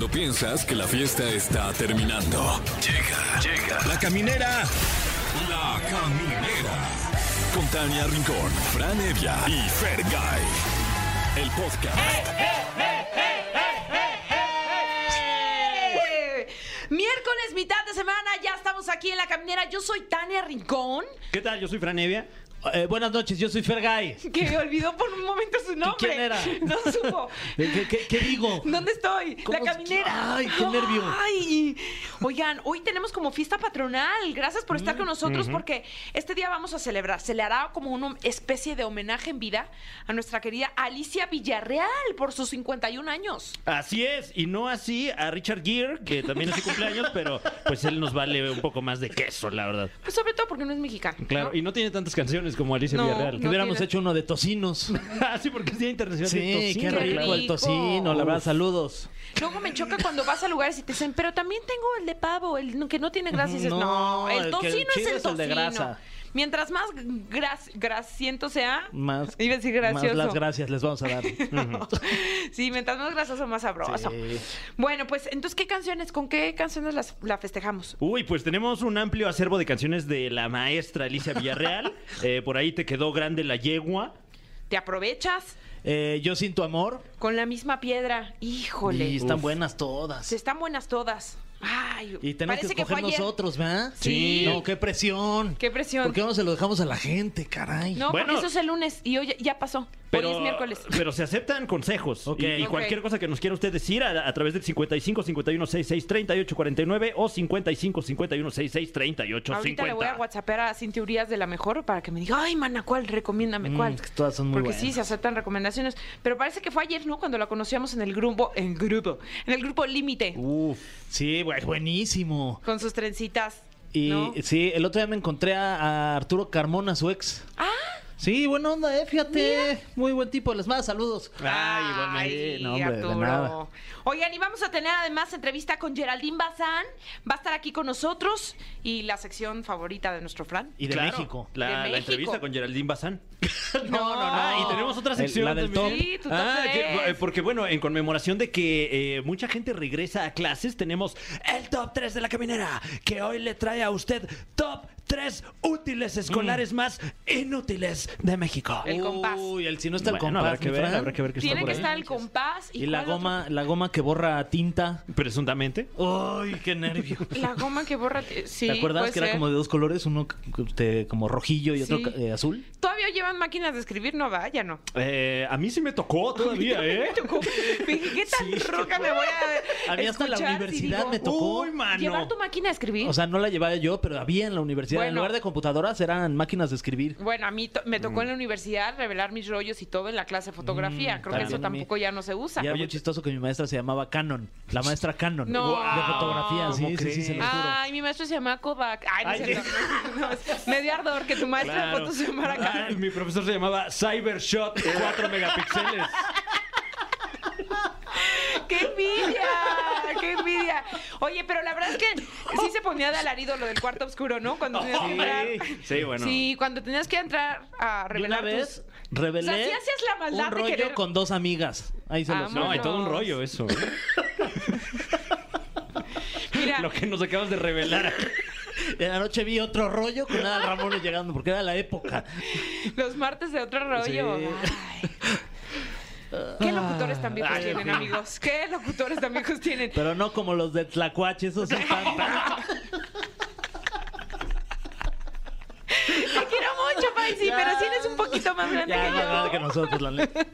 Cuando piensas que la fiesta está terminando. Llega, llega. La caminera. La caminera. Con Tania Rincón, Fran Evia y Fergay. El podcast. ¡Eh! Miércoles, mitad de semana, ya estamos aquí en la caminera. Yo soy Tania Rincón, ¿Qué tal? Yo soy Fran Evia. Eh, buenas noches, yo soy Fergay. que olvidó por un momento su nombre. ¿Quién era? No supo. ¿Qué, qué- qué- qué digo? ¿Dónde estoy? ¿Cómo La caminera. Ay, qué nervio. Ay, oigan, hoy tenemos como fiesta patronal. Gracias por estar con nosotros porque este día vamos a celebrar. Se le hará como una especie de homenaje en vida a nuestra querida Alicia Villarreal por sus 51 años. Así es, y no así a Richard Gere, que también es su cumpleaños, pero pues él nos vale un poco más de queso, la verdad. Pues sobre todo porque no es mexicano. Claro, ¿no? y no tiene tantas canciones como Alicia No, Villarreal. no Que hubiéramos hecho uno de tocinos. ah, sí, porque es Día Internacional de Sí, Tocino. qué rico el rico. tocino, la verdad, saludos. Luego me choca cuando vas a lugares y te dicen, pero también tengo el de pavo, el que no tiene grasa. Y dices, no, No, el el que tocino es chido el es el de tocino. grasa. Mientras más gras- grasiento sea, Más, iba a decir gracioso. más las gracias les vamos a dar. sí, mientras más grasoso, más sabroso. Sí. Bueno, pues entonces, ¿qué canciones? ¿Con qué canciones las, la festejamos? Uy, pues tenemos un amplio acervo de canciones de la maestra Alicia Villarreal. Eh, por ahí te quedó grande la yegua. ¿Te aprovechas? Eh, yo sin tu amor. Con la misma piedra. Híjole. Y están Uf. buenas todas. Están buenas todas. Ay, Y tenemos parece que fue escoger ayer. nosotros, ¿verdad? Sí. No, qué presión. Qué presión. ¿Por qué no se lo dejamos a la gente, caray? No, Bueno. porque eso es el lunes y hoy ya- pasó. Pero, Hoy es miércoles. pero se aceptan consejos. Ok. Y, y Ok. cualquier cosa que nos quiera usted decir a, a través del 55 51 66 38 49 o 55 51 66 38 Ahorita 50. le voy a whatsappear a Cintia Urias de la mejor para que me diga, ay, mana, ¿cuál? Recomiéndame Mm, cuál. que todas son muy Porque buenas. sí, se aceptan recomendaciones. Pero parece que fue ayer, ¿no? Cuando la conocíamos en el grupo, en grupo, en el grupo Límite, Uf, sí, güey, buenísimo. Con sus trencitas. Y ¿no? sí, el otro día me encontré a, a Arturo Carmona, su ex. Ah, Sí, buena onda, eh, fíjate. Muy buen tipo, les manda saludos. Ay, igualmente. Sí, no, hombre, de nada. Oigan, y vamos a tener además entrevista con Geraldine Bazán. Va a estar aquí con nosotros y la sección favorita de nuestro Fran. Y de Claro, México. La, De la entrevista con Geraldine Bazán. No, no, Ah, y tenemos otra El- sección la del también. top. Sí, tu top Ah, que- tres. eh, porque bueno, en conmemoración de que eh, mucha gente regresa a clases, tenemos el top 3 de la caminera, que hoy le trae a usted top 3 útiles escolares más inútiles de México. El compás. Uy, el, si no está el compás, habrá que ver, habrá que ver qué está Tiene por que ahí. estar el compás. Y la cuál goma, la goma que borra tinta. Presuntamente. Uy, qué nervio. La goma que borra. Sí, ¿Te acuerdas puede que era ser. como de dos colores? Uno este, como rojillo y otro eh, azul. Llevan máquinas de escribir, no va, ya no. Eh, a mí sí me tocó todavía, ¿eh? Me tocó. Dije, ¿qué tan Sí, roca me voy a A mí hasta la universidad digo, me tocó. Uy, mano. ¿Llevar tu máquina de escribir? O sea, no la llevaba yo, pero había en la universidad. En Bueno. lugar de computadoras eran máquinas de escribir. bueno, a mí to- me tocó en la universidad revelar mis rollos y todo en la clase de fotografía. Mm, Creo que eso a tampoco ya no se usa. Y era muy chistoso que mi maestra se llamaba Canon. La maestra Canon. No. De fotografía, ¿Cómo sí, sí, sí, se lo juro. Ay, mi maestro se llama Kodak. Ay, no Ay. No, es- me dio ardor que tu de Claro. fotos se llamara Carmen. Mi profesor se llamaba Cybershot 4 megapíxeles. ¡Qué envidia! ¡Qué envidia! Oye, pero la verdad es que sí se ponía de alarido lo del cuarto oscuro, ¿no? Cuando tenías que entrar. Sí, bueno. Sí, cuando tenías que entrar a una revelar vez tus... revelé O sea, sí hacías la maldad un de rollo querer- con dos amigas. Ahí se los No, hay todo un rollo eso. ¿eh? Mira, Lo que nos acabas de revelar. En la noche vi otro rollo con Adal Ramones llegando, porque era la época. los martes de otro rollo. Sí. Ay. ¿Qué locutores tan viejos Ay, tienen, amigos? ¿Qué locutores tan viejos tienen? Pero no como los de Tlacuache, esos sí están. Te quiero mucho, Paisi, Ya. pero sí eres un poquito más grande ya, que yo. que nosotros, la neta.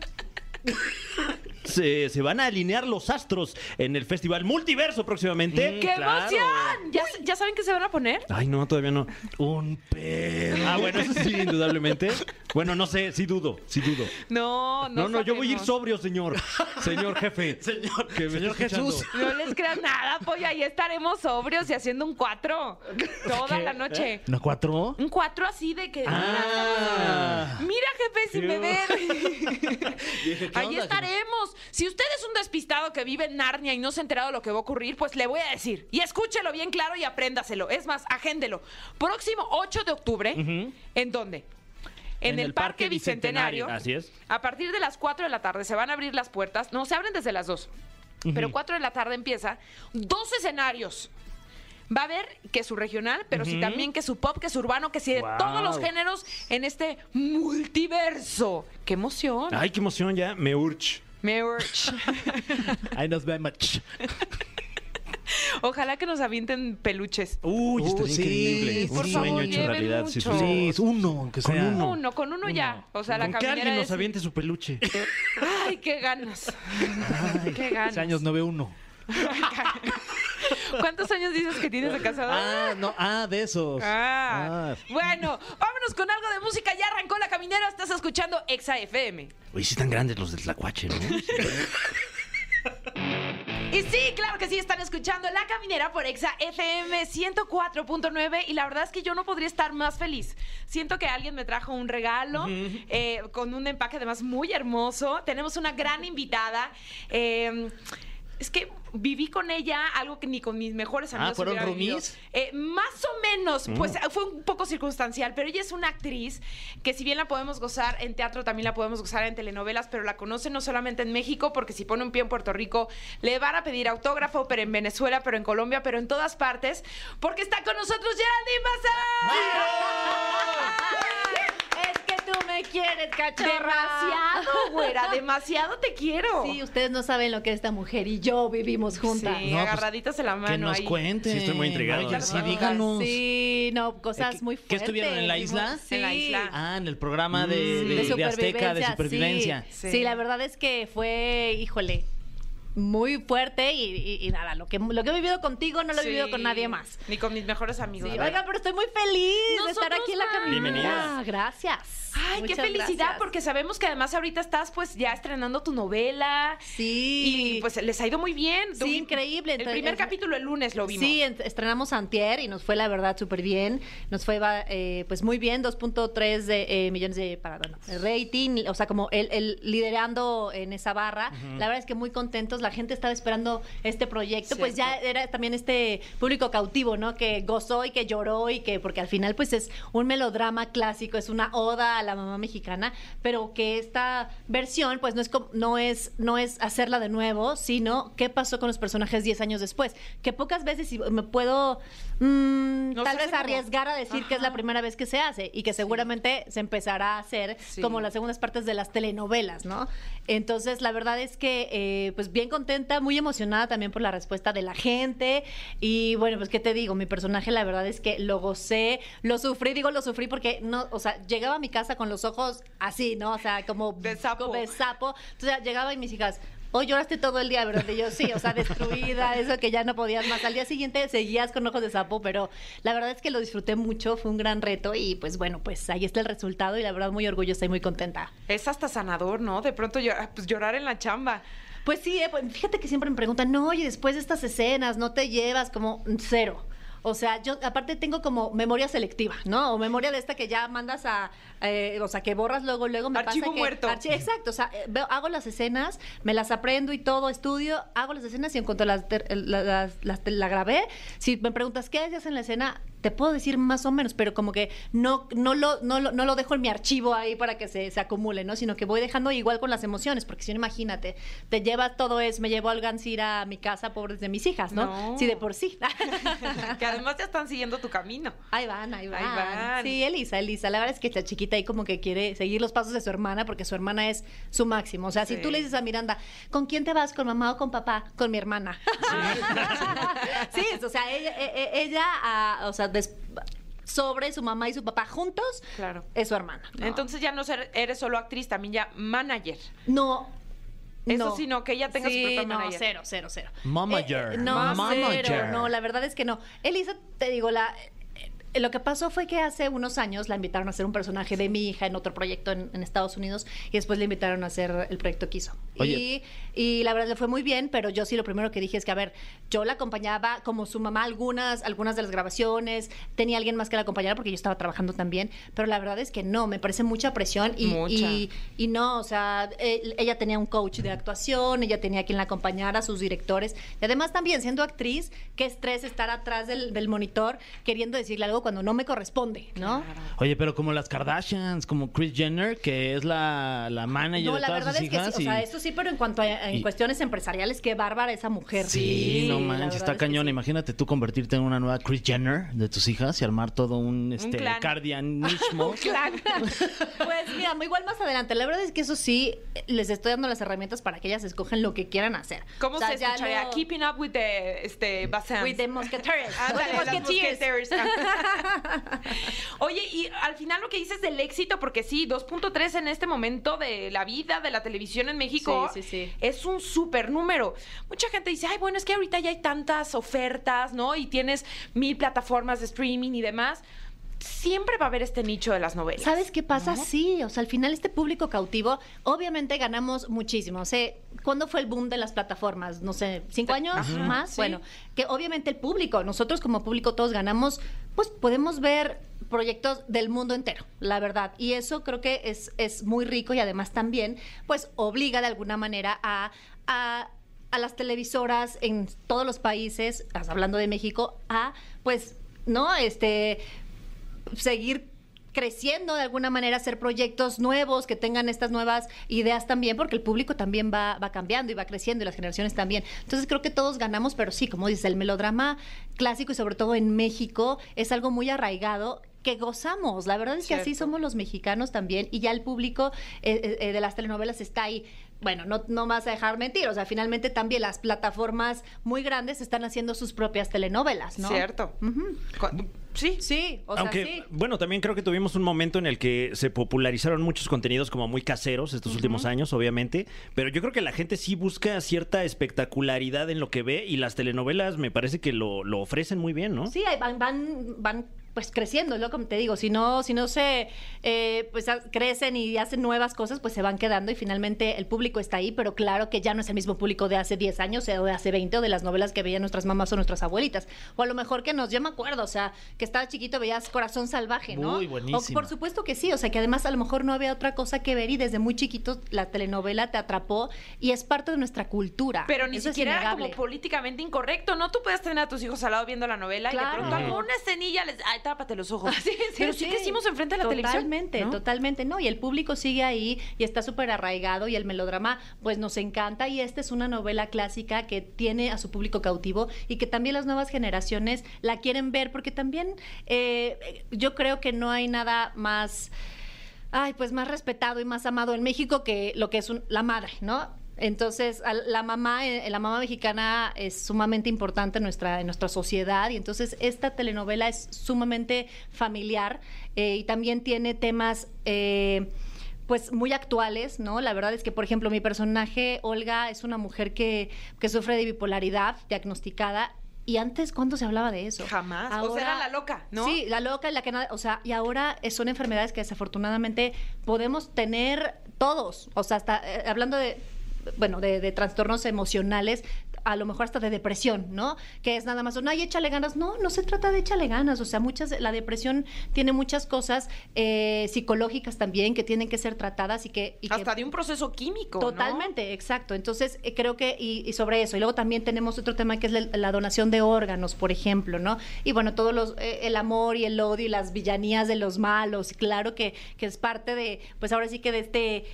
Se, se van a alinear los astros en el Festival Multiverso próximamente. ¡Qué Claro. emoción! ¿Ya, ¿Ya saben qué se van a poner? Ay, no, todavía no. Un pedo. Ah, bueno, eso sí, indudablemente. Bueno, no sé, sí dudo, sí dudo. No, no. No, no, yo voy a ir sabemos. sobrio, señor. Señor jefe. Señor, que me señor está escuchando. Jesús. No les creas nada, pollo. Ahí estaremos sobrios y haciendo un cuatro. Toda ¿Qué? la noche. ¿No cuatro? Un cuatro así de que. Ah. Mira, jefe, beber. Dije, ¿qué Ahí onda? estaremos. Si usted es un despistado que vive en Narnia y no se ha enterado de lo que va a ocurrir, pues le voy a decir. Y escúchelo bien claro y apréndaselo. Es más, agéndelo. Próximo 8 de octubre. ¿En dónde? En, el, Parque, Bicentenario. Así es. A partir de las 4 de la tarde se van a abrir las puertas. No, se abren desde las 2. pero 4 de la tarde empieza. Dos escenarios. Va a haber que su regional, pero sí también que su pop, que su urbano, que sí de Wow. todos los géneros en este multiverso. ¡Qué emoción! Ay, qué emoción ya. Me urge. Me urge. Ahí nos vemos. Ojalá que nos avienten peluches. Uy, Uh, estaría sí, increíble. por Un favor, sueño hecho lleven realidad. Sí, sí, mucho. sí. Uno, aunque Con sea. uno. Uno, con uno, ya. O sea, la Con que caminera alguien nos aviente su peluche. Ay, qué ganas. qué ganas. Hace años no veo uno. ¿Cuántos años dices que tienes de casado? Ah, no, ah, de esos. Ah. Ah. Bueno, vámonos con algo de música. Ya arrancó la caminera. Estás escuchando Exa FM. Oye, sí están grandes los del Tlacuache, ¿no? Y sí, claro que sí, están escuchando La Caminera por Exa FM 104.9 y la verdad es que yo no podría estar más feliz. Siento que alguien me trajo un regalo eh, con un empaque además muy hermoso. Tenemos una gran invitada. eh, es que viví con ella algo que ni con mis mejores Ah, amigos ¿fueron hubiera vivido. roomies? Eh, más o menos, pues fue un poco circunstancial, pero ella es una actriz que si bien la podemos gozar en teatro, también la podemos gozar en telenovelas, pero la conocen no solamente en México, porque si pone un pie en Puerto Rico, le van a pedir autógrafo, pero en Venezuela, pero en Colombia, pero en todas partes, porque está con nosotros Geraldine Bazán. Me quieres, cachorra. Demasiado, güera, demasiado te quiero. Sí, ustedes no saben lo que esta mujer y yo vivimos juntas. Sí, No, pues, agarraditas de la mano Que nos ahí. cuenten. Sí, estoy muy intrigado, Oye, sí, díganos. Sí, no, cosas ¿Qué- muy qué fuertes. estuvieron en la isla? En la isla. Ah, en el programa de, De de- de Azteca de sí. supervivencia. Sí. Sí. la verdad es que fue, híjole, muy fuerte y, y- y nada, lo que, lo que he vivido contigo no lo he Sí. vivido con nadie más. Ni con mis mejores amigos. Sí, oigan, pero estoy muy feliz de estar aquí en la caminera. Bienvenida. Gracias. Ay, qué felicidad, gracias. porque sabemos que además ahorita estás pues ya estrenando tu novela. Sí. Y pues les ha ido muy bien. Sí, Tu- increíble. El primer es- capítulo el lunes lo vimos. Sí, en- estrenamos Antier y nos fue la verdad súper bien. Nos fue eh, pues muy bien, 2.3 de, eh, millones de, para, bueno, rating, o sea, como el, el liderando en esa barra. La verdad es que muy contentos, la gente estaba esperando este proyecto, pues ya Cierto. era también este público cautivo, ¿no? Que gozó y que lloró y que, porque al final pues es un melodrama clásico, es una oda a la mamá mexicana, pero que esta versión pues no es, no es, no es hacerla de nuevo, sino qué pasó con los personajes 10 años después. Que pocas veces y me puedo mm, No tal vez arriesgar a decir que es la Ajá. primera vez que se hace y que seguramente se empezará a hacer Sí. como las segundas partes de las telenovelas, ¿no? Entonces, la verdad es que, eh, pues bien contenta, muy emocionada también por la respuesta de la gente. Y bueno, pues, ¿qué te digo? Mi personaje, la verdad es que lo gocé, lo sufrí, digo lo sufrí porque no, o sea, llegaba a mi casa con los ojos así, ¿no? O sea, como De sapo. de sapo. Entonces, llegaba y mis hijas. Hoy lloraste todo el día, ¿verdad? Y yo sí, o sea, destruida, eso que ya no podías más. Al día siguiente seguías con ojos de sapo, pero la verdad es que lo disfruté mucho, fue un gran reto y pues bueno, pues ahí está el resultado y la verdad muy orgullosa y muy contenta. Es hasta sanador, ¿no? De pronto llorar, pues, llorar en la chamba. Pues sí, eh, pues, fíjate que siempre me preguntan, no, oye, después de estas escenas, ¿no te llevas como cero? O sea, yo aparte tengo como memoria selectiva, ¿no? O memoria de esta que ya mandas a, eh, o sea, que borras luego, luego me Archivo pasa que... muerto. archi- exacto, o sea, eh, veo- hago las escenas, me las aprendo y todo, estudio, hago las escenas y en cuanto las, la, las- las- la grabé, si me preguntas qué hacías en la escena, te puedo decir más o menos, pero como que no, no, lo, no, lo, no lo dejo en mi archivo ahí para que se, se acumule, ¿no? Sino que voy dejando igual con las emociones, porque si no, imagínate, te llevas todo eso, me llevo al Gansir a mi casa, pobres de mis hijas, ¿no? No. Sí, de por sí. que además ya están siguiendo tu camino. Ahí van, ahí van. Ahí van. Sí, Elisa, Elisa. La verdad es que la chiquita ahí como que quiere seguir los pasos de su hermana porque su hermana es su máximo. O sea, Sí. si tú le dices a Miranda, ¿con quién te vas? ¿Con mamá o con papá? Con mi hermana. sí, o sea, ella, e- e- ella ah, o sea, des- sobre su mamá y su papá juntos, Claro. es su hermana. ¿no? Entonces ya no ser- eres solo actriz, también ya manager. no. Eso no. sí, no, que ella tenga su sí, propio no, manager. cero, cero, cero. Mamager. Eh, no, Mamager. cero, no, la verdad es que no. Elisa, te digo, la... eh, Lo que pasó fue que hace unos años la invitaron a hacer un personaje de mi hija en otro proyecto en, en Estados Unidos y después le invitaron a hacer el proyecto que hizo. Oye. Y, y la verdad le fue muy bien, pero yo sí lo primero que dije es que, a ver, yo la acompañaba como su mamá algunas, algunas de las grabaciones, tenía alguien más que la acompañara porque yo estaba trabajando también, pero la verdad es que no, me parece mucha presión y, Mucha. y, y no, o sea, él- ella tenía un coach de actuación, ella tenía quien la acompañara, sus directores. Y además también, siendo actriz, qué estrés estar atrás del, del monitor queriendo decirle algo cuando no me corresponde, ¿no? Oye, pero como las Kardashians, como Kris Jenner, que es la, la manager No, de la todas verdad sus es que hijas. sí, o sea, eso sí, pero en cuanto a en y- cuestiones empresariales, qué bárbara esa mujer. Sí, no la manches, verdad está es que cañón. sí. Imagínate tú convertirte en una nueva Kris Jenner de tus hijas y armar todo un, este, clan. cardianismo. Claro. Pues mira, igual más adelante. La verdad es que eso sí, les estoy dando las herramientas para que ellas escogen lo que quieran hacer. ¿Cómo O sea, se ya escucharía? no- Keeping up with the este, Bassans. With the Musketeers. Ándale, With the las Musketeers. Musketeers. Oye, y al final lo que dices del éxito, porque sí, 2.3 en este momento de la vida de la televisión en México Sí, sí, sí. es un súper número. Mucha gente dice, ay, bueno, es que ahorita ya hay tantas ofertas, ¿no? Y tienes mil plataformas de streaming y demás. Siempre va a haber este nicho de las novelas. ¿Sabes qué pasa? Sí, o sea, al final este público cautivo, obviamente ganamos muchísimo. O sea, ¿cuándo fue el boom de las plataformas? No sé, ¿cinco años Ajá, más? sí. Bueno, que obviamente el público, nosotros como público todos ganamos, pues podemos ver proyectos del mundo entero, la verdad. Y eso creo que es, es muy rico y además también, pues obliga de alguna manera a... a a las televisoras en todos los países, hablando de México, a pues, ¿no? Este, seguir creciendo de alguna manera, hacer proyectos nuevos que tengan estas nuevas ideas también, porque el público también va, va cambiando y va creciendo y las generaciones también. Entonces creo que todos ganamos, pero sí, como dices, el melodrama clásico y sobre todo en México es algo muy arraigado que gozamos. La verdad es que así somos los mexicanos también y ya el público eh, eh, eh, de las telenovelas está ahí. Bueno, no, no vas a dejar mentir, o sea, finalmente también las plataformas muy grandes están haciendo sus propias telenovelas, ¿no? Cierto. Sí. Sí, o Aunque, sea, sí. bueno, también creo que tuvimos un momento en el que se popularizaron muchos contenidos como muy caseros estos últimos años, obviamente, pero yo creo que la gente sí busca cierta espectacularidad en lo que ve y las telenovelas me parece que lo, lo ofrecen muy bien, ¿no? Sí, van, van, van pues creciendo, es lo que te digo. Si no, si no se eh, pues crecen y hacen nuevas cosas, pues se van quedando y finalmente el público está ahí, pero claro que ya no es el mismo público de hace 10 años o de hace 20 o de las novelas que veían nuestras mamás o nuestras abuelitas. O a lo mejor que nos, yo me acuerdo, o sea, que estaba chiquito, veías Corazón Salvaje, ¿no? Muy O, buenísima. por supuesto que sí, o sea, que además a lo mejor no había otra cosa que ver y desde muy chiquito la telenovela te atrapó y es parte de nuestra cultura. Pero ni Eso es siquiera era como políticamente incorrecto, ¿no? Tú puedes tener a tus hijos al lado viendo la novela y de pronto alguna escenilla les... Tápate los ojos. Sí, sí, Pero sí, sí. crecimos enfrente de la televisión. Totalmente, ¿no? totalmente, ¿no? Y el público sigue ahí y está súper arraigado y el melodrama pues nos encanta y esta es una novela clásica que tiene a su público cautivo y que también las nuevas generaciones la quieren ver porque también eh, yo creo que no hay nada más, ay, pues más respetado y más amado en México que lo que es un- la madre, ¿no? Entonces, al- la mamá, eh, la mamá mexicana es sumamente importante en nuestra, en nuestra sociedad y entonces esta telenovela es sumamente familiar eh, y también tiene temas eh, pues muy actuales, ¿no? La verdad es que, por ejemplo, mi personaje, Olga, es una mujer que, que sufre de bipolaridad diagnosticada. Y antes, ¿cuándo se hablaba de eso? Jamás. O sea, era la loca, ¿no? Sí, la loca, la que nada, o sea, y ahora son enfermedades que desafortunadamente podemos tener todos, o sea, hasta eh, hablando de, bueno, de, de trastornos emocionales, a lo mejor hasta de depresión, ¿no? Que es nada más, no, ay, échale ganas. No, no se trata de échale ganas. O sea, muchas, la depresión tiene muchas cosas eh, psicológicas también que tienen que ser tratadas y que... y que- Hasta de un proceso químico, ¿no? Totalmente, exacto. Entonces, eh, creo que, y, y sobre eso. Y luego también tenemos otro tema que es la, la donación de órganos, por ejemplo, ¿no? Y bueno, todos los, eh, el amor y el odio y las villanías de los malos, claro que, que es parte de, pues ahora sí que de este...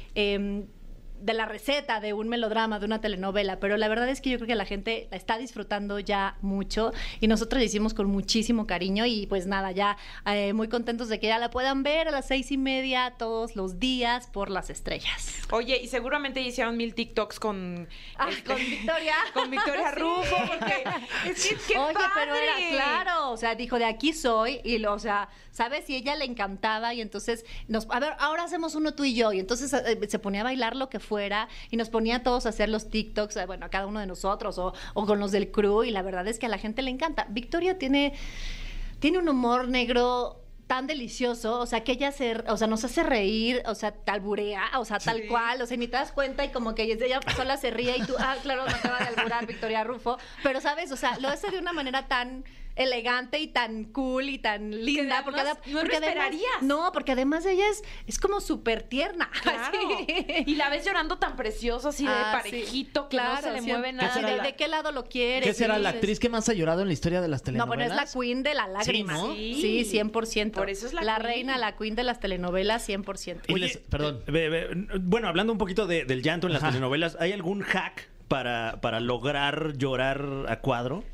de la receta de un melodrama, de una telenovela, pero la verdad es que yo creo que la gente la está disfrutando ya mucho y nosotros la hicimos con muchísimo cariño y pues nada, ya eh, muy contentos de que ya la puedan ver a las seis y media todos los días por las estrellas. Oye, y seguramente hicieron mil TikToks con... Ah, este, con Victoria. Con Victoria Sí. Rufo, porque es que qué Oye, pero era claro, o sea, dijo de aquí soy y lo, o sea, ¿sabes? Y ella le encantaba y entonces nos, a ver, ahora hacemos uno tú y yo y entonces eh, se ponía a bailar lo que fuera y nos ponía a todos a hacer los TikToks, eh, bueno, a cada uno de nosotros o, o con los del crew y la verdad es que a la gente le encanta. Victoria tiene tiene un humor negro tan delicioso, o sea, que ella se, o sea, nos hace reír, o sea, talburea, o sea, tal Sí. cual, o sea, ni te das cuenta y como que ella sola se ríe y tú, ah, claro, me acaba de alburar Victoria Rufo, pero sabes, o sea, lo hace de una manera tan elegante y tan cool y tan linda. además porque ada- no lo porque además- esperarías. no, porque además ella es, es como súper tierna. Claro. Así. Y la ves llorando tan precioso, así de Ah, sí. parejito, que no se le sí. mueve nada. Sí, de, la- de qué lado lo quieres? ¿Qué será la dices- actriz que más ha llorado en la historia de las No, telenovelas? bueno, es la queen de la lágrima. ¿no? Sí. Sí, 100%. Por eso es la La queen. reina, la queen de las telenovelas, 100%. Y Oye, les- perdón. eh, bueno, hablando un poquito de- del llanto en las Ajá. telenovelas, ¿hay algún hack para, para lograr llorar a cuadro?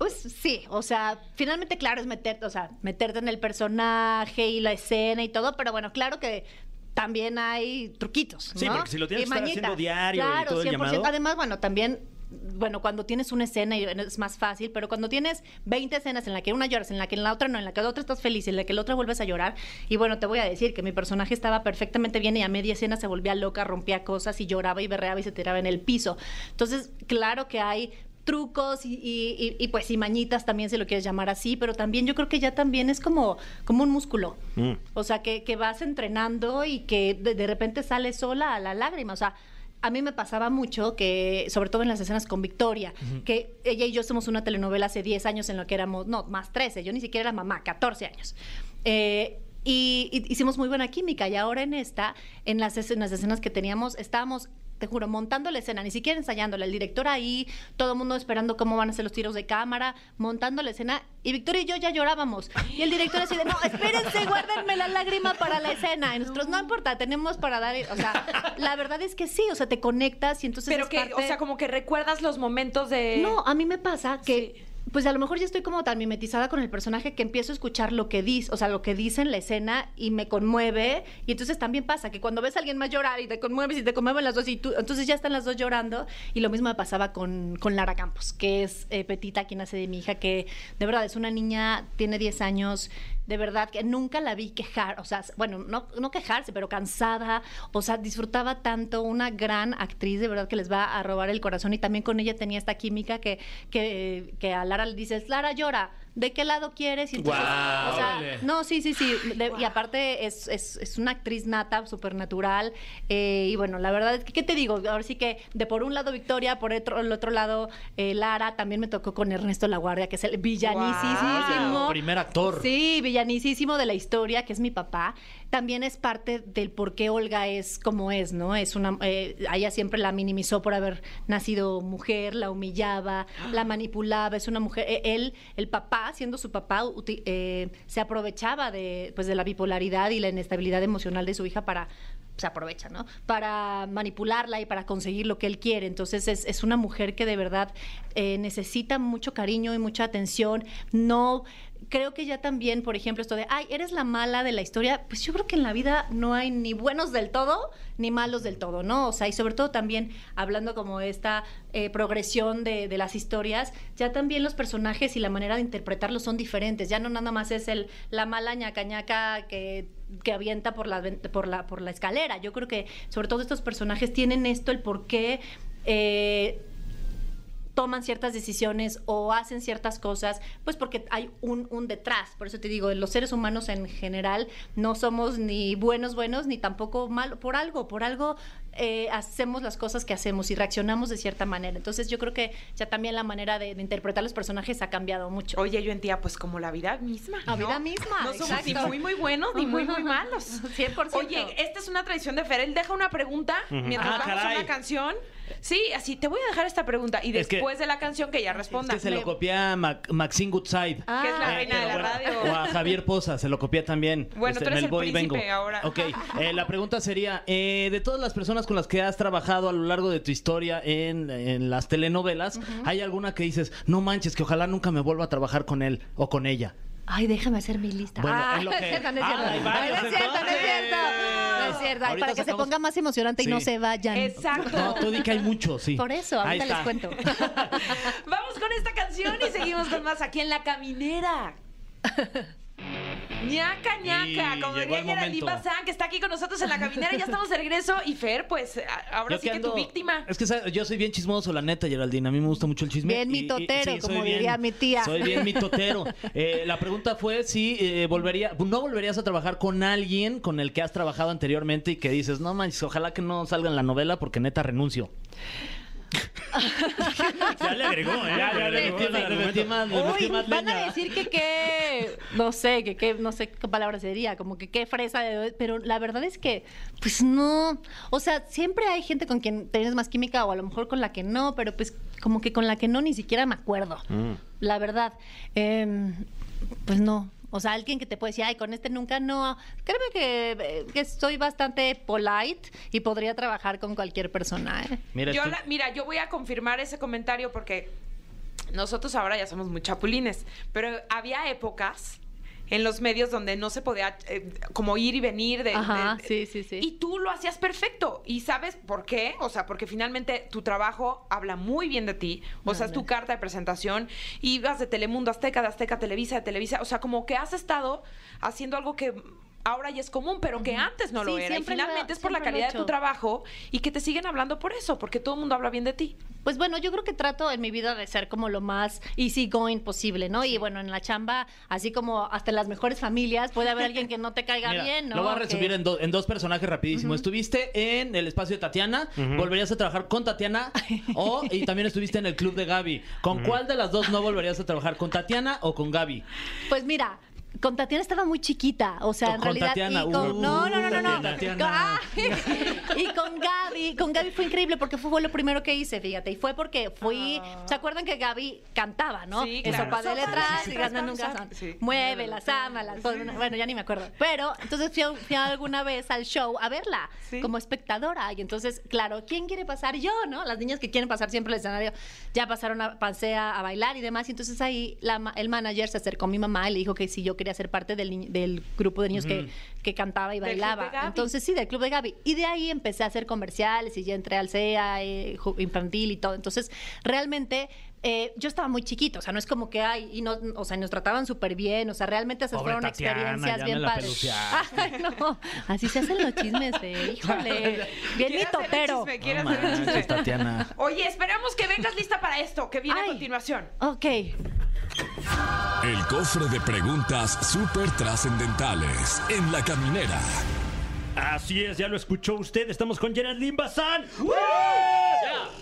Pues sí, o sea, finalmente claro es meterte, o sea, meterte en el personaje y la escena y todo, pero bueno, claro que también hay truquitos, Sí, ¿no? porque si lo tienes Y que estar haciendo diario y claro, todo el 100%. llamado. Además, bueno, también bueno, cuando tienes una escena y es más fácil, pero cuando tienes 20 escenas en la que una lloras, en la que en la otra no, en la que la otra estás feliz, en la que la otra vuelves a llorar, y bueno, te voy a decir que mi personaje estaba perfectamente bien y a media escena se volvía loca, rompía cosas y lloraba y berreaba y se tiraba en el piso. Entonces, claro que hay trucos y, y- y- y, pues y mañitas también si lo quieres llamar así, pero también yo creo que ya también es como, como un músculo. Mm. O sea, que, que vas entrenando y que de, de repente sale sola a la lágrima. O sea, a mí me pasaba mucho que, sobre todo en las escenas con Victoria, que ella y yo somos una telenovela hace 10 años en lo que éramos, no, más 13, yo ni siquiera era mamá, 14 años. Eh, y, y hicimos muy buena química y ahora en esta, en las, en las escenas que teníamos, estábamos te juro, montando la escena, ni siquiera ensayándola, el director ahí, todo el mundo esperando cómo van a ser los tiros de cámara, montando la escena, y Victoria y yo ya llorábamos. Y el director así de, no, espérense, guárdenme la lágrima para la escena. Y nosotros, no importa, tenemos para dar, o sea, la verdad es que sí, o sea, te conectas y entonces Pero es que, parte- o sea, como que recuerdas los momentos de. no, a mí me pasa que, pues a lo mejor ya estoy como tan mimetizada con el personaje que empiezo a escuchar lo que dice, o sea, lo que dice en la escena y me conmueve. Y entonces también pasa que cuando ves a alguien más llorar y te conmueves y te conmueven las dos y entonces ya están las dos llorando. Y lo mismo me pasaba con, con Lara Campos, que es eh, Petita, quien hace de mi hija, que de verdad es una niña, tiene 10 años, de verdad que nunca la vi quejar, o sea, bueno, no, no quejarse, pero cansada, o sea, disfrutaba tanto, una gran actriz, de verdad que les va a robar el corazón y también con ella tenía esta química que, que, que a Lara le dices, Lara llora, ¿de qué lado quieres? Y entonces, o sea, no, sí, sí, sí, de- y aparte es, es, es una actriz nata, súper natural, eh, y bueno, la verdad es que, ¿qué te digo? Ahora sí que de por un lado Victoria, por otro, el otro lado eh, Lara, también me tocó con Ernesto La Guardia, que es el villanísimo. Guau. Primer actor. Sí, villanísimo de la historia, que es mi papá. También es parte del por qué Olga es como es, ¿no? Es una, eh, ella siempre la minimizó por haber nacido mujer, la humillaba, la manipulaba. Es una mujer. eh, Él, el papá, siendo su papá, eh, se aprovechaba de, pues, de la bipolaridad y la inestabilidad emocional de su hija para se aprovecha, ¿no? Para manipularla y para conseguir lo que él quiere. Entonces es, es una mujer que de verdad eh, necesita mucho cariño y mucha atención. No, creo que ya también, por ejemplo, esto de, ay, eres la mala de la historia, pues yo creo que en la vida no hay ni buenos del todo ni malos del todo, ¿no? O sea, y sobre todo también hablando como esta eh, progresión de, de las historias, ya también los personajes y la manera de interpretarlos son diferentes. Ya no nada más es el la mala ñaca ñaca que que avienta por la, por la por la escalera. Yo creo que sobre todo estos personajes tienen esto, el por qué eh, toman ciertas decisiones o hacen ciertas cosas, pues porque hay un, un detrás. Por eso te digo, los seres humanos en general no somos ni buenos buenos ni tampoco malos. Por algo, por algo eh, hacemos las cosas que hacemos y reaccionamos de cierta manera. Entonces yo creo que ya también la manera de, de interpretar los personajes ha cambiado mucho. Oye, yo entendía, pues como la vida misma. La ¿no? vida misma, No somos ni muy, muy buenos ni muy, muy malos. 100%. Oye, esta es una tradición de Fer. Él deja una pregunta mientras Ah, vamos a una canción. Sí, así, te voy a dejar esta pregunta y Es que- después de la canción que ella Es responda. que se lo copia a Mac- Maxine Goodside. Ah, que es la eh, reina de la radio. O a Javier Poza, se lo copia también. Este, Bueno, tú eres en el príncipe vengo. ahora. Ok, eh, la pregunta sería, eh, de todas las personas con las que has trabajado a lo largo de tu historia en, en las telenovelas, ¿hay alguna que dices, no manches, que ojalá nunca me vuelva a trabajar con él o con ella? Ay, déjame hacer mi lista. Bueno, Ah, en lo no que- es cierto, no es Ah, cierto. hay varios, no es cierto, no es cierto. No es cierto. Ahorita para que se ponga más emocionante y no se vayan. Exacto. No, tú di que hay muchos, sí. Por eso, Ahí ahorita les está. cuento. Vamos con esta canción y seguimos con más aquí en La Caminera. ñaca, ñaca, Y como diría Geraldine. Bazán, que está aquí con nosotros en La Caminera. Ya estamos de regreso. Y Fer, pues ahora Yo sí que ando- tu víctima. Es que ¿sabes? yo soy bien chismoso, la neta, Geraldine. A mí me gusta mucho el chisme. Bien y- mitotero, soy como diría mi tía. Soy bien mitotero. Eh, la pregunta fue si eh, volvería, no volverías a trabajar con alguien con el que has trabajado anteriormente y que dices, no manches, ojalá que no salga en la novela porque neta renuncio. Ya le agregó, ¿eh? Ya, ya le metí más, le metí más, le metí Uy, más van a decir que qué, no sé, que qué, no sé qué palabra sería, como que qué fresa, de- pero la verdad es que, pues no, o sea, siempre hay gente con quien tienes más química o a lo mejor con la que no, pero pues como que con la que no ni siquiera me acuerdo, Mm. la verdad, Em, pues no. O sea, alguien que te puede decir, ay, con este nunca no. Créeme que, eh, que soy bastante polite y podría trabajar con cualquier persona. ¿eh? Mira, Yo la- mira, yo voy a confirmar ese comentario porque nosotros ahora ya somos muy chapulines, pero había épocas en los medios donde no se podía eh, como ir y venir de, Ajá, de- sí, sí, sí. y tú lo hacías perfecto. Y sabes por qué o sea porque finalmente tu trabajo habla muy bien de ti. O sea es tu carta de presentación. Y vas de Telemundo Azteca de Azteca Televisa de Televisa. O sea como que has estado haciendo algo que ahora ya es común pero que antes no lo Sí, era y siempre lo- finalmente es por la siempre lo he calidad de tu hecho. trabajo y que te siguen hablando por eso porque todo el mundo habla bien de ti Pues bueno, yo creo que trato en mi vida de ser como lo más easy going posible, ¿no? Y bueno, en la chamba, así como hasta en las mejores familias, puede haber alguien que no te caiga Mira, bien, ¿no? Lo voy a Que- resumir en, do- en dos personajes rapidísimo. Estuviste en el espacio de Tatiana, volverías a trabajar con Tatiana o y también estuviste en el club de Gaby. ¿Con cuál de las dos no volverías a trabajar? ¿Con Tatiana o con Gaby? Pues mira, con Tatiana estaba muy chiquita, o sea, Con- en realidad Tatiana, y con- uh, no, no, no, no, no. Tatiana. Y con Gaby, con Gaby fue increíble porque fue lo primero que hice, fíjate, y fue porque fui, ¿se acuerdan que Gaby cantaba, no? Sí, En claro. sopa de letras y letras, gana nunca sí. Mueve las ámalas, bueno, ya ni me acuerdo. Pero entonces fui, a- fui alguna vez al show a verla Sí. como espectadora y entonces, claro, ¿quién quiere pasar? Yo, ¿no? Las niñas que quieren pasar siempre el escenario ya pasaron a pasé a, bailar y demás y entonces ahí la el manager se acercó a mi mamá y le dijo que si yo quería ser parte del, del grupo de niños que, que cantaba y bailaba. Entonces sí, del club de Gaby. Y de ahí empecé a hacer comerciales y ya entré al CEA eh, infantil y todo. Entonces, realmente eh, yo estaba muy chiquito, o sea, no es como que hay, y no, o sea, nos trataban súper bien, o sea, realmente esas Pobre fueron Tatiana, experiencias bien padres. Ay, no, así se hacen los chismes, eh, híjole. Bien. Oye, esperamos que vengas lista para esto, que viene Ay. a continuación. Ok. El cofre de preguntas súper trascendentales en la caminera. Así es, ya lo escuchó usted. Estamos con Geraldine Bazán.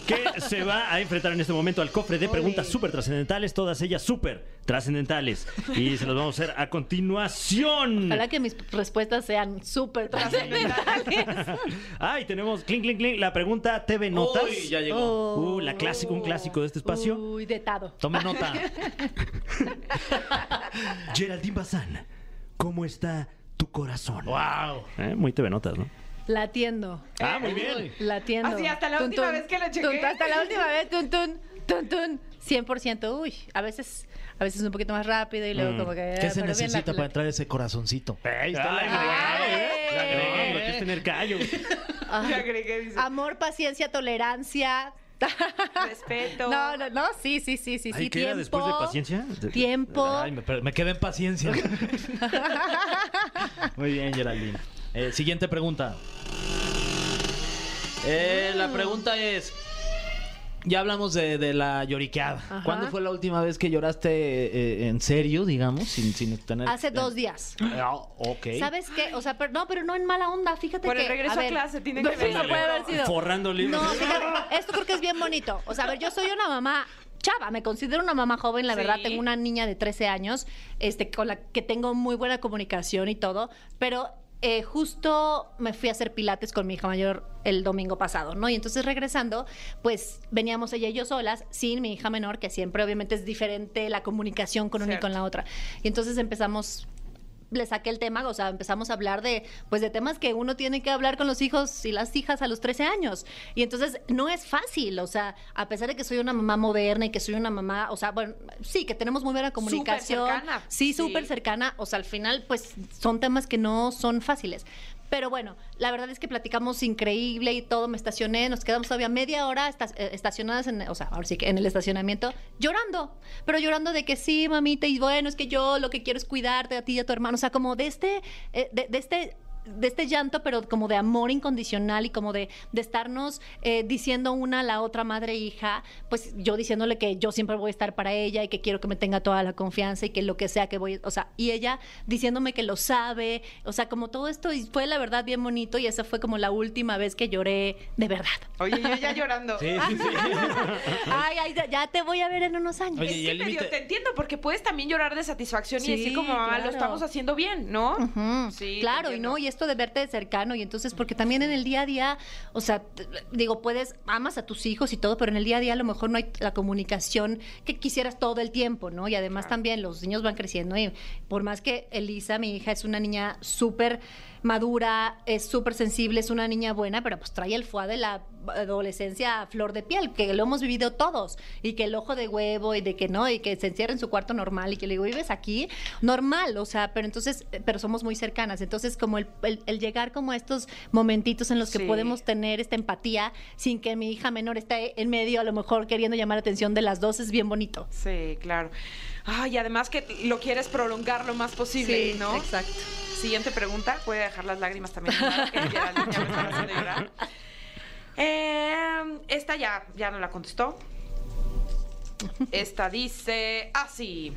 Que se va a enfrentar en este momento al cofre de preguntas súper trascendentales, todas ellas súper trascendentales. Y se las vamos a hacer a continuación. Ojalá que mis respuestas sean súper trascendentales. Ay, tenemos clink, clink, clink. La pregunta TV Notas. Uy, ya llegó. Uh, la clásico, un clásico de este espacio. Uy, detado. Tome nota. Geraldine Bazán, ¿cómo está tu corazón? wow. Eh, Muy TV Notas, ¿no? La atiendo. Ah, muy bien. La atiendo. Así, hasta la Tun, última tun. vez que lo chequé. Tun, hasta la última vez, tun, tun, tun, tun. 100%. Uy, a veces, a veces un poquito más rápido y luego como que... ¿Qué se bien la- necesita la- para entrar ese corazoncito? Ahí está la Ay. La agregué, es tener callo. Agregué, dice. Amor, paciencia, tolerancia. Respeto. No, no, no, sí, sí, sí, sí, Ay, sí. ¿qué era después de paciencia? Tiempo. Ay, me, me quedé en paciencia. Muy bien, Geraldine. Eh, siguiente pregunta. Eh, la pregunta es. Ya hablamos de, de la lloriqueada. Ajá. ¿Cuándo fue la última vez que lloraste eh, en serio, digamos, sin, sin tener... Hace dos días. Ah, ok. ¿Sabes qué? O sea, pero no, pero no en mala onda. Fíjate Por que. el regreso a ver, clase tiene no, que ver. no puede haber sido. Forrando libros. No, fíjate, esto creo que es bien bonito. O sea, a ver, yo soy una mamá chava, me considero una mamá joven, la Sí. verdad, tengo una niña de 13 años, este, con la que tengo muy buena comunicación y todo, pero eh, justo me fui a hacer pilates con mi hija mayor el domingo pasado, ¿no? Y entonces regresando, pues veníamos ella y yo solas, sin mi hija menor, que siempre obviamente es diferente la comunicación con una y con la otra. Y entonces empezamos le saqué el tema, o sea, empezamos a hablar de, pues, de temas que uno tiene que hablar con los hijos y las hijas a los 13 años. Y entonces no es fácil, o sea, a pesar de que soy una mamá moderna y que soy una mamá, o sea, bueno, sí, que tenemos muy buena comunicación. cercana. Sí, Sí. súper cercana. O sea, al final, pues, son temas que no son fáciles. Pero bueno, la verdad es que platicamos increíble y todo. Me estacioné, nos quedamos todavía media hora eh, estacionadas, en, o sea, ahora sí que en el estacionamiento, llorando. Pero llorando de que sí, mamita, y bueno, es que yo lo que quiero es cuidarte a ti y a tu hermano. O sea, como de este, eh, de, de este de este llanto, pero como de amor incondicional y como de, de estarnos eh, diciendo una a la otra madre e hija, pues yo diciéndole que yo siempre voy a estar para ella y que quiero que me tenga toda la confianza y que lo que sea que voy, o sea, y ella diciéndome que lo sabe, o sea, como todo esto y fue la verdad bien bonito y esa fue como la última vez que lloré de verdad. Oye, yo ya llorando. Sí, sí, sí. Ay, ay, ya- te voy a ver en unos años. Oye, Es y que el medio te entiendo, porque puedes también llorar de satisfacción y decir como, ah, lo estamos haciendo bien, ¿no? Ujú. Sí, claro, y no, y esto de verte de cercano, y entonces, porque también en el día a día, o sea, digo, puedes, amas a tus hijos y todo, pero en el día a día a lo mejor no hay la comunicación que quisieras todo el tiempo, ¿no? Y además también los niños van creciendo, y por más que Elisa, mi hija, es una niña súper madura, es súper sensible, es una niña buena, pero pues trae el fuá de la adolescencia a flor de piel, que lo hemos vivido todos, y que el ojo de huevo, y de que no, y que se encierra en su cuarto normal, y que le digo, ¿vives aquí? Normal, o sea, pero entonces, eh, pero somos muy cercanas, entonces como el, el- el llegar como a estos momentitos en los que Sí. podemos tener esta empatía sin que mi hija menor esté en medio, a lo mejor queriendo llamar la atención de las dos, es bien bonito. Sí, claro. Ay, y además que lo quieres prolongar lo más posible, ¿no? exacto. Siguiente pregunta. Puede dejar las lágrimas también. Eh, esta ya, ya no la contestó. Esta dice así.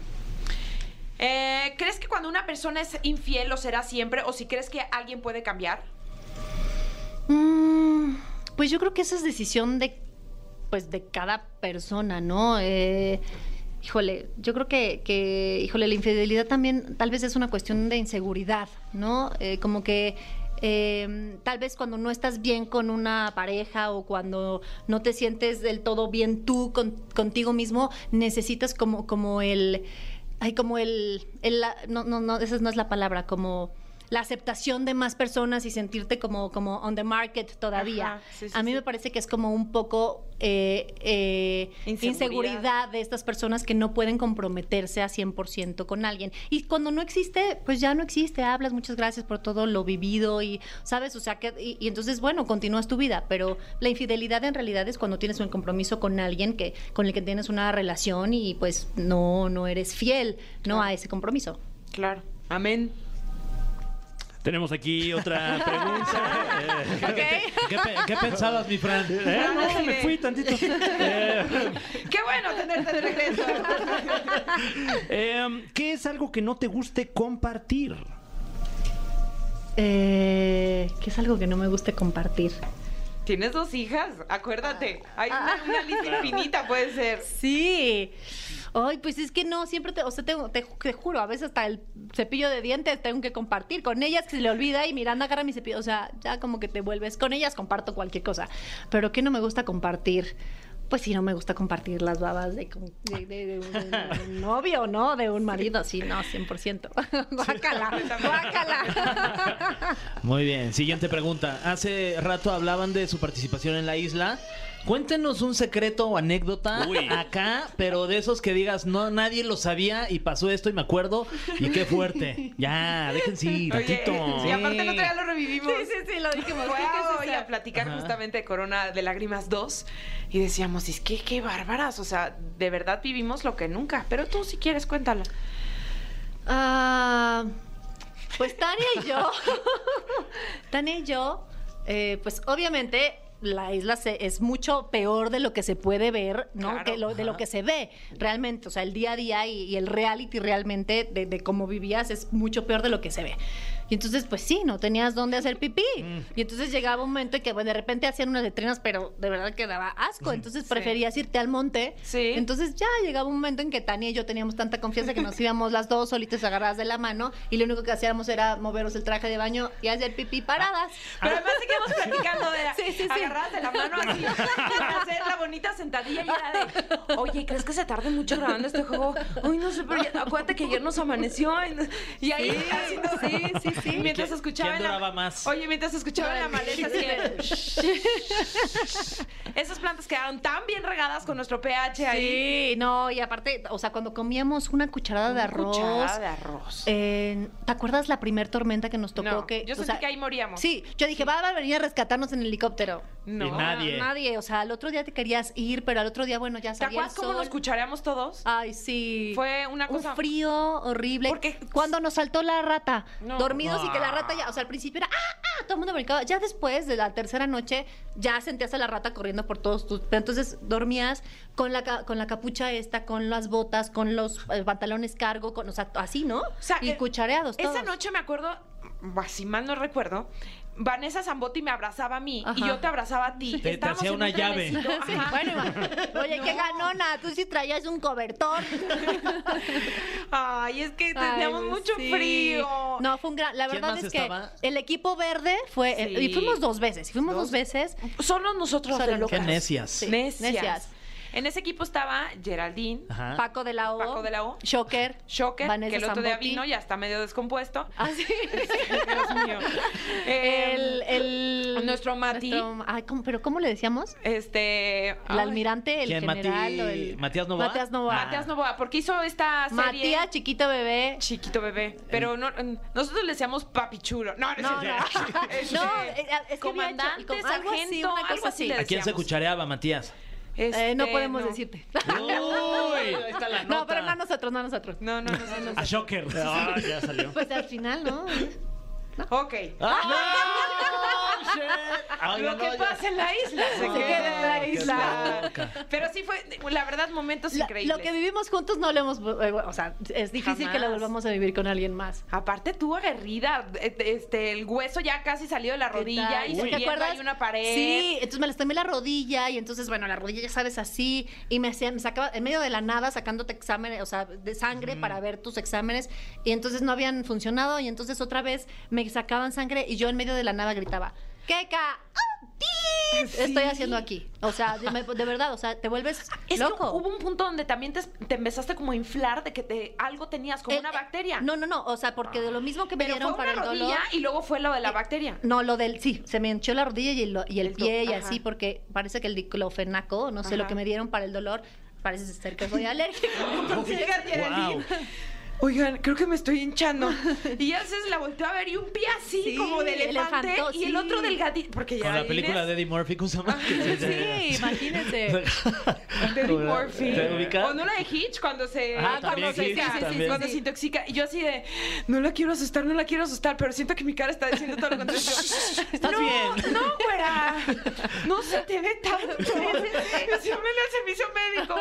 Eh, ¿Crees que cuando una persona es infiel lo será siempre? ¿O si crees que alguien puede cambiar? Mm, pues yo creo que esa es decisión de, pues, de cada persona, ¿no? Eh, híjole, yo creo que, híjole, la infidelidad también tal vez es una cuestión de inseguridad, ¿no? Eh, como que eh, tal vez cuando no estás bien con una pareja o cuando no te sientes del todo bien tú con- contigo mismo, necesitas como, como el, ay, como el, el no, no, no, esa no es la palabra, como la aceptación de más personas y sentirte como, como on the market todavía. Ajá, sí, sí, a mí sí. me parece que es como un poco eh, eh, Inseguridad. inseguridad de estas personas que no pueden comprometerse a 100% con alguien. Y cuando no existe, pues ya no existe, hablas, muchas gracias por todo lo vivido y, ¿sabes? O sea, que, y, y entonces, bueno, continúas tu vida, pero la infidelidad en realidad es cuando tienes un compromiso con alguien que, con el que tienes una relación y pues no, no eres fiel, ¿no? A ese compromiso. Claro. Amén. Tenemos aquí otra pregunta. Eh, ¿Qué, pe- qué pensabas, mi Fran? eh, no, me fui tantito. Eh, Qué bueno tenerte de regreso. eh, ¿Qué es algo que no te guste compartir? Eh, que es algo que no me gusta compartir. Tienes dos hijas, acuérdate. Hay una, una lista infinita, puede ser. Sí. Ay, pues es que no, siempre te, o sea, te, te- te juro, a veces hasta el cepillo de dientes tengo que compartir con ellas que se le olvida y Miranda agarra mi cepillo, o sea, ya como que te vuelves con ellas comparto cualquier cosa. Pero ¿qué no me gusta compartir? Pues sí, no me gusta compartir las babas de, con- de- de- de un, de un novio, ¿no? De un marido, sí, no, 100%. Guácala, guácala. Muy bien, siguiente pregunta. Hace rato hablaban de su participación en la isla. Cuéntenos un secreto o anécdota Uy. acá, pero de esos que digas, no, nadie lo sabía y pasó esto y me acuerdo. Y qué fuerte. Ya, déjense ir, tantito. y aparte el otro día lo revivimos. Sí, sí, sí, lo dijimos. Fue ¿Qué es a, hoy esa? a platicar Ajá. justamente de Corona de Lágrimas 2 y decíamos, es que qué bárbaras, o sea, de verdad vivimos lo que nunca, pero tú si quieres cuéntala. Ah, pues Tania y yo, Tania y yo, eh, pues obviamente la isla se- es mucho peor de lo que se puede ver, ¿no? Claro, que lo- de lo que se ve realmente, o sea, el día a día y, y el reality realmente de, de cómo vivías es mucho peor de lo que se ve. Y entonces, pues sí, no tenías dónde hacer pipí. Mm. Y entonces llegaba un momento en que bueno, de repente hacían unas letrinas, pero de verdad que daba asco. Entonces Sí. preferías irte al monte. Sí. Entonces ya llegaba un momento en que Tania y yo teníamos tanta confianza que nos íbamos las dos solitas agarradas de la mano y lo único que hacíamos era movernos el traje de baño y hacer pipí paradas. Pero además seguíamos platicando de la, Sí, sí, sí. agarradas de la mano así, hacer la bonita sentadilla y era de, oye, ¿crees que se tarde mucho grabando este juego? Ay, no sé, pero ya- acuérdate que ayer nos amaneció. Y, y ahí, Sí, haciendo- sí, sí, sí. Mientras ¿Quién- escuchaba quién la- más? Oye, mientras escuchaba la maleta así de, esas plantas quedaron tan bien regadas con nuestro pH ahí. Sí, no, y aparte, o sea, cuando comíamos una cucharada de Una arroz. cucharada de arroz. eh, ¿Te acuerdas la primer tormenta que nos tocó? No, que, yo o sentí sea, que ahí moríamos. Sí, yo dije, va a venir a rescatarnos en el helicóptero. No. Y nadie. Nadie, o sea, al otro día te querías ir, pero al otro día, bueno, ya ¿Te salía el acuerdas cómo nos cuchareamos todos? Ay, sí. Fue una cosa- Un frío horrible. Porque- Cuando nos saltó la rata, No. dormidos y que la rata ya, o sea, al principio era, ¡ah, ah! Todo el mundo brincaba. Ya después de la tercera noche, ya sentías a la rata corriendo por todos tus. Pero entonces dormías con la, con la capucha esta, con las botas, con los eh, pantalones cargo, con, o sea, así, ¿no? O sea, y eh, cuchareados. Esa todos. noche me acuerdo, si mal no recuerdo, Vanessa Zambotti me abrazaba a mí y yo te abrazaba a ti. Te- te hacía en una un llave. Sí, bueno, oye, qué ganona, tú sí traías un cobertor. Ay, es que teníamos Ay, mucho sí. frío. No, fue un gran. La ¿Quién verdad es que estaba? el equipo verde fue. Sí. Y fuimos dos veces. y Fuimos dos, Dos. veces. Solo nosotros Solo de locas. Qué necias. Sí, Necias. necias. En ese equipo estaba Geraldine, Ajá. Paco de la O. Paco de la O. Shocker. Shocker, Vanessa que el otro día Zambotti. vino, ya está medio descompuesto. Ah, sí. Dios mío. el, Eh, el. nuestro Mati. nuestro- ay, ¿cómo- ¿Pero cómo le decíamos? este. El ay, almirante, el ¿Quién, general. Mati- o el... Matías Novoa? Matías Novoa. Matías Novoa, porque hizo esta serie. Matías, chiquito bebé. Chiquito bebé. Pero no, nosotros le decíamos papi chulo. No, no, No, es no. cierto. Este, No, eh, es que había hecho- comandante, algo así, sargento, una cosa algo así. así. le ¿A quién se decíamos. cuchareaba, Matías? Eh, no Este, podemos no. decirte. Uy, ahí está la nota. No, pero no nosotros, no nosotros. No, no, no. no, no. A Shocker. Ah, ya salió. Pues al final, ¿no? Ok. ¡Ah! ¡No! ¡Shit! Ay, Lo no, que ya. pasa en la isla se, Se queda en la isla. Pero sí fue, la verdad, momentos La- increíbles. lo que vivimos juntos no lo hemos. eh, O sea, es difícil que lo Jamás. volvamos a vivir con alguien más. Aparte tú aguerrida, este, el hueso ya casi salió de la ¿Qué rodilla y ¿Te subiendo acuerdas? hay una pared. Sí, entonces me lastimé la rodilla y entonces, bueno, la rodilla ya sabes así y me, hacía- me sacaba en medio de la nada sacándote exámenes, o sea, de sangre para ver tus exámenes y entonces no habían funcionado y entonces otra vez me sacaban sangre y yo en medio de la nada gritaba, ¡Keka! ¡Ah, tis! Estoy haciendo aquí. O sea, de, me- de verdad, o sea, te vuelves Es loco. que hubo un punto donde también te, te empezaste como a inflar de que te, algo tenías, como El- una bacteria. No, no, no, o sea, porque de lo mismo que me pero dieron fue para una el rodilla dolor. y luego fue lo de la bacteria. No, lo del, sí, se me hinchó la rodilla y el, y el pie y así, porque parece que el diclofenaco, no sé, Ajá. lo que me dieron para el dolor, parece ser que soy alérgico. Wow. Oigan, creo que me estoy hinchando. Y ya se la volteó a ver y un pie así, Sí, como de elefante, elefanto, y el sí. otro del gatito. Porque ya Con la película de Eddie Murphy, ¿cómo se llama? Sí, imagínense. Eddie Murphy. ¿Te ubicas? O no la de Hitch cuando se, Ah, cuando, se, Hitch, sí, sí, sí, también. cuando se intoxica. Y yo así de, no la quiero asustar, no la quiero asustar, pero siento que mi cara está diciendo todo lo contrario. ¿Estás no, bien? No, güera. No se te ve tanto. Llámale al servicio médico.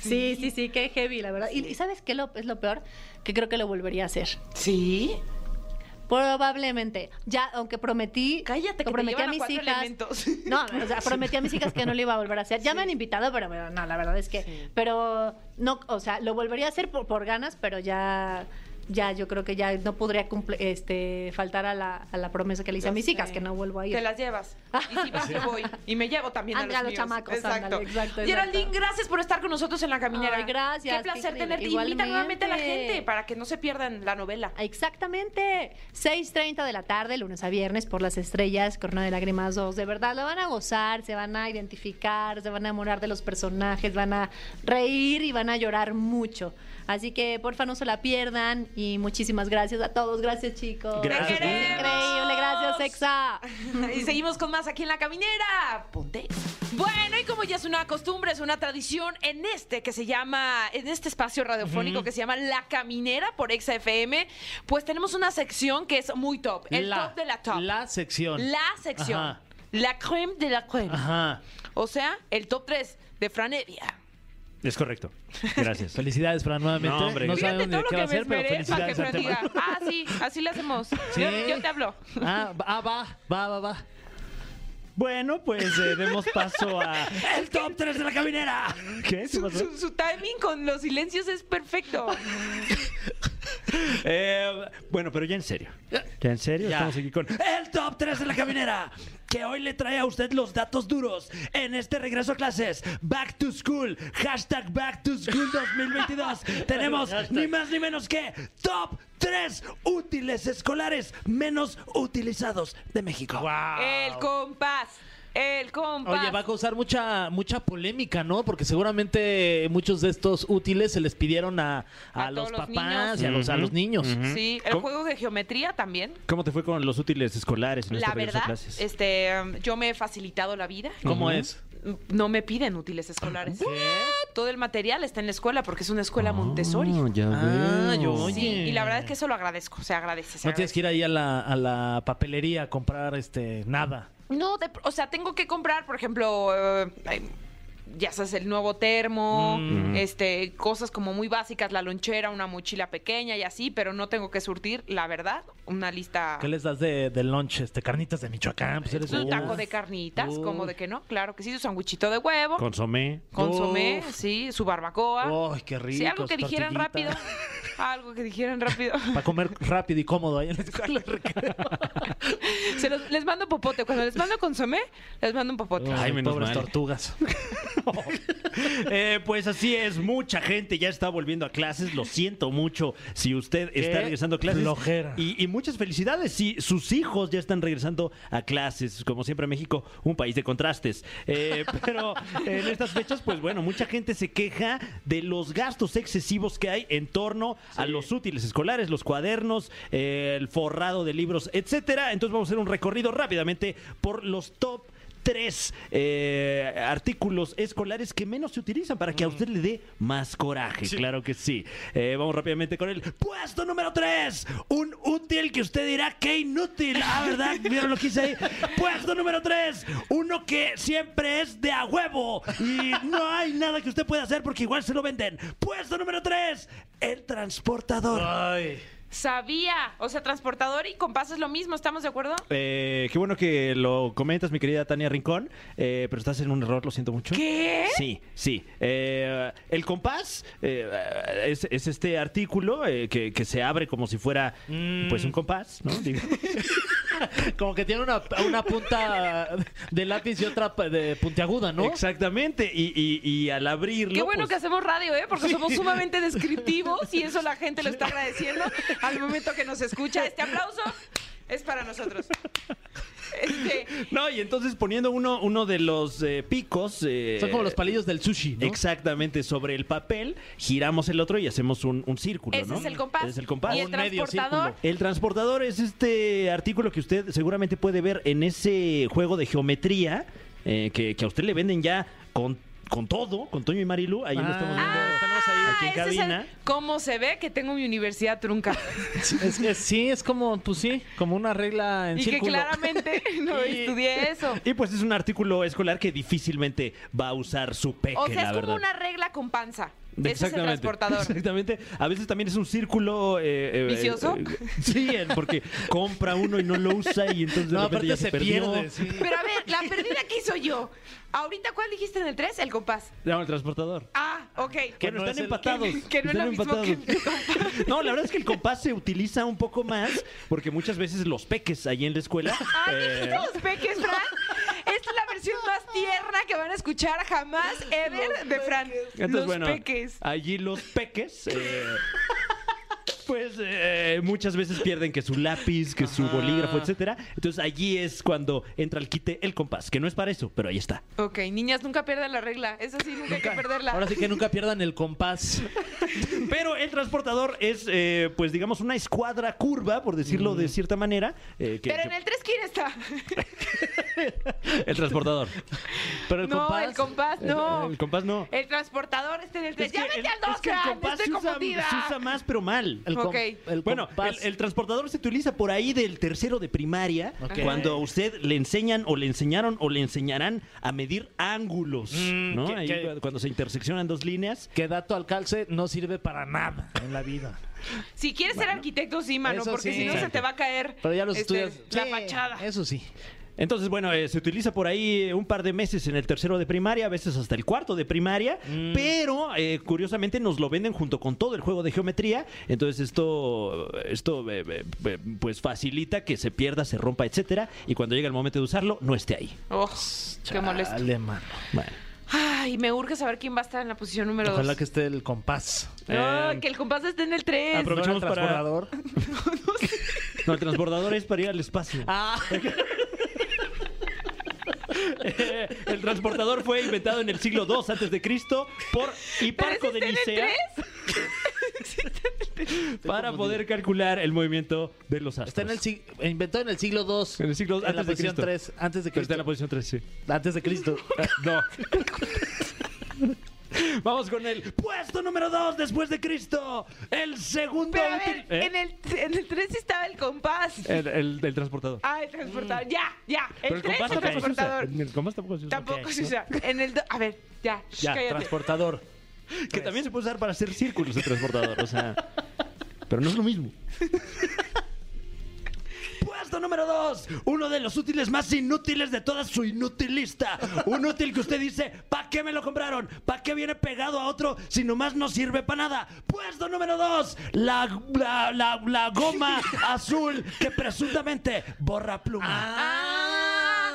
Sí, sí, sí, qué heavy, la verdad. Y, y ¿sabes qué lo, es lo peor? Que creo que lo volvería a hacer. ¿Sí? Probablemente. Ya, aunque prometí. Cállate, que te prometí llevan a a mis cuatro hijas. elementos. No, o sea, prometí a mis hijas que no lo iba a volver a hacer. Ya me han invitado, pero no, la verdad es que. Pero no, o sea, lo volvería a hacer por, por ganas, pero ya. Ya, yo creo que ya no podría cumple- este, faltar a la, a la promesa que le hice a mis sé. hijas, que no vuelvo a ir. Te las llevas. Y si vas, yo voy. Y me llevo también a los, a los míos. chamacos, Exacto. ándale, exacto, Geraldine, gracias por estar con nosotros en la caminera. Ay, gracias, Qué qué placer increíble. tenerte. Invita nuevamente a la gente para que no se pierdan la novela. Exactamente. 6.30 de la tarde, lunes a viernes, por las estrellas, Corona de Lágrimas 2. De verdad, lo van a gozar, se van a identificar, se van a enamorar de los personajes, van a reír y van a llorar mucho. Así que, porfa, no se la pierdan. Y muchísimas gracias a todos. Gracias, chicos. Gracias, increíble. Gracias, Exa. y seguimos con más aquí en la caminera. Ponte. Bueno, y como ya es una costumbre, es una tradición en este que se llama, en este espacio radiofónico que se llama La Caminera por Exa FM, pues tenemos una sección que es muy top. El la, top de la top. La sección. La sección. Ajá. La creme de la creme. Ajá. O sea, el top 3 de Franevia. Es correcto. Gracias. Felicidades, Fran, nuevamente. No, hombre. No Fíjate sabemos ni de lo qué va a ser, pero esmeré para que felicidades Fran diga, ah, sí, así lo hacemos. Sí. Yo, yo te hablo. Ah, va- ah, va, va, va, va. Bueno, pues eh, demos paso a el top 3 de la caminera. ¿Qué? ¿Qué Su, su- su timing con los silencios es perfecto. Eh, bueno, pero ya en serio. Ya en serio, Ya. estamos aquí con el top 3 de la caminera. Que hoy le trae a usted los datos duros en este regreso a clases. Back to school. Hashtag Back to School 2022. Tenemos ni más ni menos que top 3 útiles escolares menos utilizados de México. El compás. El compás. Oye, va a causar mucha mucha polémica, ¿no? Porque seguramente muchos de estos útiles se les pidieron a, a A los papás y a los, a los niños. Sí, el ¿Cómo? juego de geometría también. ¿Cómo te fue con los útiles escolares en La este verdad, clases? este, um, yo me he facilitado la vida. ¿Cómo es? No me piden útiles escolares. Todo el material está en la escuela porque es una escuela Montessori. Ah, ya Ah, veo. yo- oye. Sí, y la verdad es que eso lo agradezco, se agradece. se No tienes que ir ahí a la, a la papelería a comprar este nada. No, de- o sea, tengo que comprar, por ejemplo, eh, ya sabes, el nuevo termo, Mm. este, cosas como muy básicas, la lonchera, una mochila pequeña y así, pero no tengo que surtir, la verdad, una lista. ¿Qué les das de, de lunch? Este, carnitas de Michoacán. Pues eres Un un- taco de carnitas, como de que no, claro que sí, su sandwichito de huevo, Consomé. consomé, Uf. sí, su barbacoa. ¡Ay, qué rico! sí, algo que dijeran rápido. Algo que dijeran rápido. Para comer rápido y cómodo ahí en la escuela. Se los- les mando popote. Cuando les mando consomé, les mando un popote. Ay, menos pobres mal. tortugas. Eh, pues así es, mucha gente ya está volviendo a clases. Lo siento mucho si usted está regresando a clases. flojera. Y, y muchas felicidades si sus hijos ya están regresando a clases. Como siempre, México, un país de contrastes. Eh, pero en estas fechas, pues bueno, mucha gente se queja de los gastos excesivos que hay en torno a los útiles escolares, los cuadernos, eh, el forrado de libros, etcétera. Entonces vamos a hacer un recorrido rápidamente por los top tres eh, artículos escolares que menos se utilizan para que a usted le dé más coraje. Claro que sí. Eh, vamos rápidamente con el puesto número tres. Un útil que usted dirá que inútil. Ah, ¿verdad? ¿Vieron lo que hice ahí? Puesto número tres. Uno que siempre es de a huevo y no hay nada que usted pueda hacer porque igual se lo venden. Puesto número tres. El transportador. Ay. Sabía. O sea, transportador y compás es lo mismo, ¿estamos de acuerdo? Eh, qué bueno que lo comentas, mi querida Tania Rincón, eh, pero estás en un error, lo siento mucho. ¿Qué? Sí, sí. Eh, el compás eh, es, es este artículo eh, que, que se abre como si fuera pues un compás, ¿no? Como que tiene una, una punta de lápiz y otra de puntiaguda, ¿no? Exactamente. Y, y- y al abrirlo. Qué bueno pues, que hacemos radio, ¿eh? Porque somos sumamente descriptivos y eso la gente lo está agradeciendo al momento que nos escucha. Este aplauso es para nosotros. Este, No, y entonces poniendo uno, uno de los eh, picos. eh, Son como los palillos del sushi, ¿no? Exactamente, sobre el papel, giramos el otro y hacemos un, un círculo, ese ¿no? es el compás. Ese es el compás. Y el Un medio transportador. círculo. El transportador es este artículo que usted seguramente puede ver en ese juego de geometría eh, que, que a usted le venden ya con, con todo, con Toño y Marilu. Ahí lo estamos viendo. Ah, ahí Ah, aquí en es cabina. ¿Cómo se ve que tengo mi universidad trunca? Es- es- sí, es como, pues sí, como una regla en y que claramente no Y- estudié eso. Y pues es un artículo escolar que difícilmente va a usar su peque, O sea, la es como verdad. una regla con panza. Ese es el Exactamente. transportador. Exactamente. A veces también es un círculo. eh, eh, ¿Vicioso? eh, sí, eh, porque compra uno y no lo usa y entonces de No, repente ya se, se, perdió. pierde. sí. Pero a ver, la perdida que hizo yo. Ahorita, ¿cuál dijiste en el 3? El compás. No, el transportador. Ah, ok. Que no no es están el- empatados. que- que no es lo mismo que. No, la verdad es que el compás se utiliza un poco más porque muchas veces los peques ahí en la escuela. Ay, eh, ¿dijiste los peques, Fran? Más tierna que van a escuchar jamás, ever, de Fran. entonces, los bueno, peques. allí los peques. eh, Pues eh, muchas veces pierden que su lápiz, que su bolígrafo, etcétera. Entonces allí es cuando entra al quite el compás, que no es para eso, pero ahí está. Ok, niñas, nunca pierdan la regla. Eso sí, nunca hay que perderla. Ahora sí que nunca pierdan el compás. Pero el transportador es, eh, pues digamos, una escuadra curva, por decirlo de cierta manera. eh, que- Pero en el 3, ¿quién está? el transportador. Pero el no, compás. el compás, no. El, el compás no. El transportador está en el 3. Es que Ya el- vete al 2, es que el compás Estoy se usa, confundida. se usa más, pero mal. El, com- Ok. el Bueno, compás. el, el transportador se utiliza por ahí del tercero de primaria, cuando a usted le enseñan o le enseñaron o le enseñarán a medir ángulos, Mm, ¿no? que- Ahí que- cuando se interseccionan dos líneas. Que dato al calce no sirve para nada en la vida. Si quieres ser arquitecto, sí, mano, porque sí. si no se te va a caer Pero ya los este, estudias. la Sí, fachada. Eso sí. Entonces, bueno, eh, se utiliza por ahí eh, un par de meses en el tercero de primaria, a veces hasta el cuarto de primaria, Mm. pero eh, curiosamente nos lo venden junto con todo el juego de geometría. Entonces esto, esto eh, eh, eh, pues facilita que se pierda, se rompa, etcétera, y cuando llega el momento de usarlo, no esté ahí. Oh, qué molesto. Dale, mano. Bueno. Ay, me urge saber quién va a estar en la posición número 2. Ojalá que esté el compás. No, Eh, que el compás esté en el 3. Aprovechamos ¿No el para- transbordador? No, el transbordador es para ir al espacio. Ah, Eh, el transportador fue inventado en el siglo II antes de Cristo por Hiparco de ¿Pero ese está en el Nicea para poder calcular el movimiento de los astros. Está en el sig- inventado en el siglo II. En el siglo en la antes de posición Cristo. 3, antes de Pero está Cristo. en la posición 3, sí. Antes de Cristo. No. Vamos con el puesto número 2 después de Cristo. El segundo Pero a útil- ver, ¿Eh? en, el, en el 3 estaba el compás. El, transportador. Ah, el transportador. Ya, ya. Pero El el 3 compás el transportador. En el compás tampoco se usa. Tampoco se usa. En el. do- A ver, ya. shh, ya, cállate. transportador. Que también se puede usar para hacer círculos el transportador, o sea. Pero no es lo mismo. Puesto número 2. Uno de los útiles más inútiles de toda su inutilista. Un útil que usted dice, ¿para qué me lo compraron? ¿Para qué viene pegado a otro si nomás no sirve para nada? Puesto número 2. La, la, la, la goma azul que presuntamente borra pluma. Ah,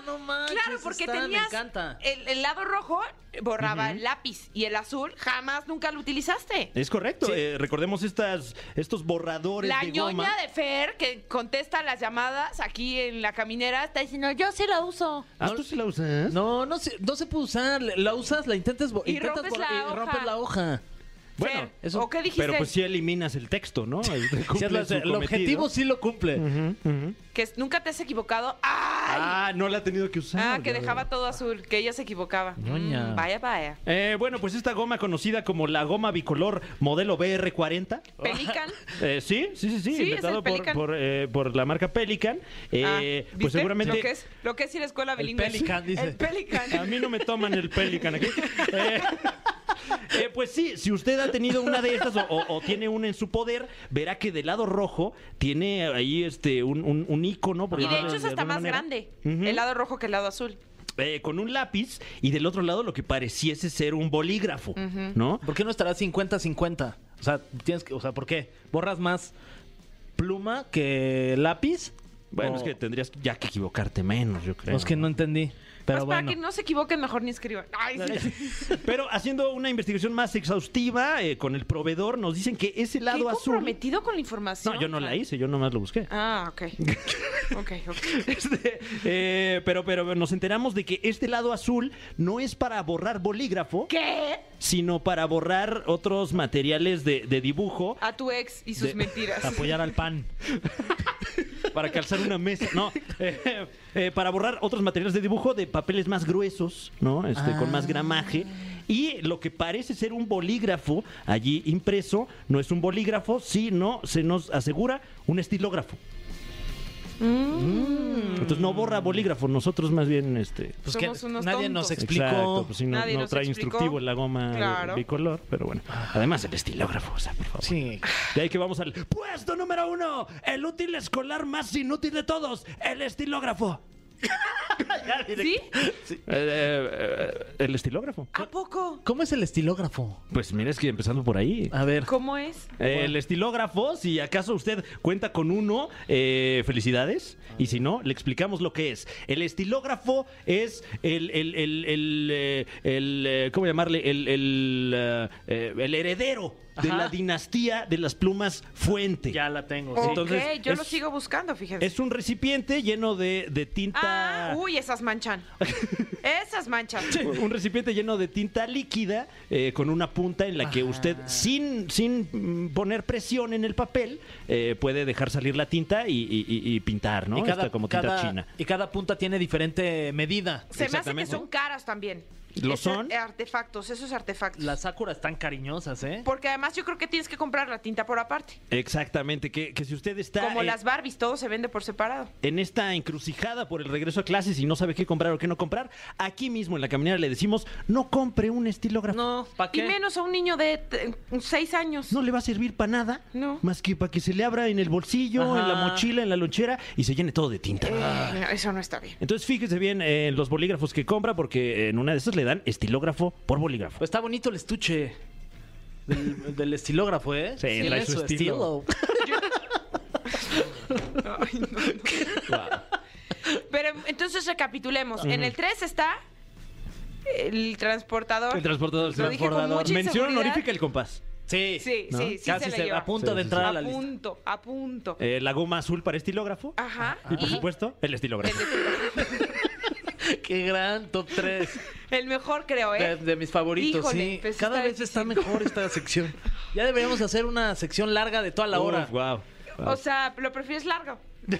no manches. Claro, porque está, me tenías encanta. el, el lado rojo borraba el lápiz y el azul jamás nunca lo utilizaste. Es correcto. Sí. eh, recordemos estas, estos borradores La de ñoña goma. de Fer que contesta las llamadas aquí en la caminera está diciendo yo sí la uso. ¿Ah, tú sí la usas? No, no se, no se puede usar. La usas, la intentas, Y intentas rompes borrar la y hoja. rompes la hoja. Bueno, Fer, eso- ¿o qué dijiste? Pero pues sí eliminas el texto, ¿no? El objetivo sí lo cumple. Que nunca te has equivocado. ¡Ay! Ah, no la ha tenido que usar. Ah, que dejaba veo. todo azul, que ella se equivocaba. Mm, vaya, vaya. Eh, bueno, pues esta goma conocida como la goma bicolor modelo BR40. Pelican. Eh, sí, sí, sí, sí, Sí, es inventado el por, Pelican. por, eh, por la marca Pelican. Eh, Ah, pues seguramente... Lo que es, lo que es ir a escuela bilingüe. Pelican, dice. El Pelican. A mí no me toman el Pelican aquí. Eh, pues sí, si usted ha tenido una de estas o, o- o tiene una en su poder, verá que del lado rojo tiene ahí este un, un, un icono. por Y de hecho es hasta más manera. grande. El lado rojo que el lado azul. Eh, con un lápiz y del otro lado lo que pareciese ser un bolígrafo, ¿no? ¿Por qué no estará 50-50? O sea, tienes que, o sea, ¿por qué? ¿Borras más pluma que lápiz? Bueno, O- es que tendrías ya que equivocarte menos, yo creo. Es que no entendí. Pero Pues para bueno. que no se equivoquen, mejor ni escriban. Ay, sí. Pero haciendo una investigación más exhaustiva eh, con el proveedor, nos dicen que ese Qué lado azul. comprometido con la información. No, yo no la hice, yo nomás lo busqué. Ah, ok. ok, ok. Este, eh, pero, pero nos enteramos de que este lado azul no es para borrar bolígrafo, ¿Qué? Sino para borrar otros materiales de, de dibujo, A tu ex y sus De- mentiras. Apoyar al pan. para calzar una mesa. No, eh, eh, para borrar otros materiales de dibujo de papeles más gruesos, ¿no? Este, Con más gramaje. Y lo que parece ser un bolígrafo allí impreso no es un bolígrafo, sino se nos asegura un estilógrafo. Entonces no borra bolígrafo, nosotros más bien este, Pues que Somos unos nadie tontos. nos explicó. Exacto, pues sí, no, Nadie no nos trae explicó. instructivo en la goma Claro. bicolor, pero bueno. Además, el estilógrafo, o sea, por favor. Sí. De ahí que vamos al puesto número uno, el útil escolar más inútil de todos, el estilógrafo. ¿Sí? Eh, eh, eh, el estilógrafo. ¿A poco? ¿Cómo es el estilógrafo? Pues mira, es que empezando por ahí. A ver. ¿Cómo es? Eh, El estilógrafo, si acaso usted cuenta con uno, eh, felicidades. Y si no, le explicamos lo que es. El estilógrafo es el, el, el, el, el, ¿cómo llamarle? El, el, el heredero de Ajá. la dinastía de las plumas Fuente. Ya la tengo. Sí. Entonces, yo lo es- sigo buscando, fíjense. Es un recipiente lleno de, de tinta. Ah, uy, esas manchan. esas manchan. Un recipiente lleno de tinta líquida eh, con una punta en la que usted, sin, sin mm, poner presión en el papel, eh, puede dejar salir la tinta y, y- y- y pintar, ¿no? Y cada, Esta como tinta cada- china. y cada punta tiene diferente medida. Se me hace que son caras también. ¿Lo son? Artefactos, esos artefactos. Las Sakura están cariñosas, ¿eh? Porque además yo creo que tienes que comprar la tinta por aparte. Exactamente, que, que si usted está Como eh, las Barbies, todo se vende por separado. en esta encrucijada por el regreso a clases y no sabe qué comprar o qué no comprar, aquí mismo en la caminera le decimos, no compre un estilógrafo. No, ¿para Y qué? menos a un niño de seis años. No le va a servir para nada, No. más que para que se le abra en el bolsillo, en la mochila, en la lonchera y se llene todo de tinta. Eh, eso no está bien. Entonces fíjese bien en los bolígrafos que compra porque en una de esas le dan estilógrafo por bolígrafo. Pues está bonito el estuche del, del estilógrafo, ¿eh? Sí, Tiene trae su estilo. Ay, no. Pero entonces recapitulemos. En el 3 está el transportador. El transportador. Con mucha Mención honorífica el compás. Sí, Sí, ¿no? sí, sí Casi se se- a punto Sí, de sí, entrar a a la lista. punto, a punto. Eh, la goma azul para estilógrafo. Ajá. Y por supuesto, el estilógrafo. Qué gran top 3. El mejor, creo, ¿eh? De, de mis favoritos, Híjole, sí. pues Cada está vez está mejor esta sección. Ya deberíamos hacer una sección larga de toda la hora. Uf, wow. O sea, ¿lo prefieres largo?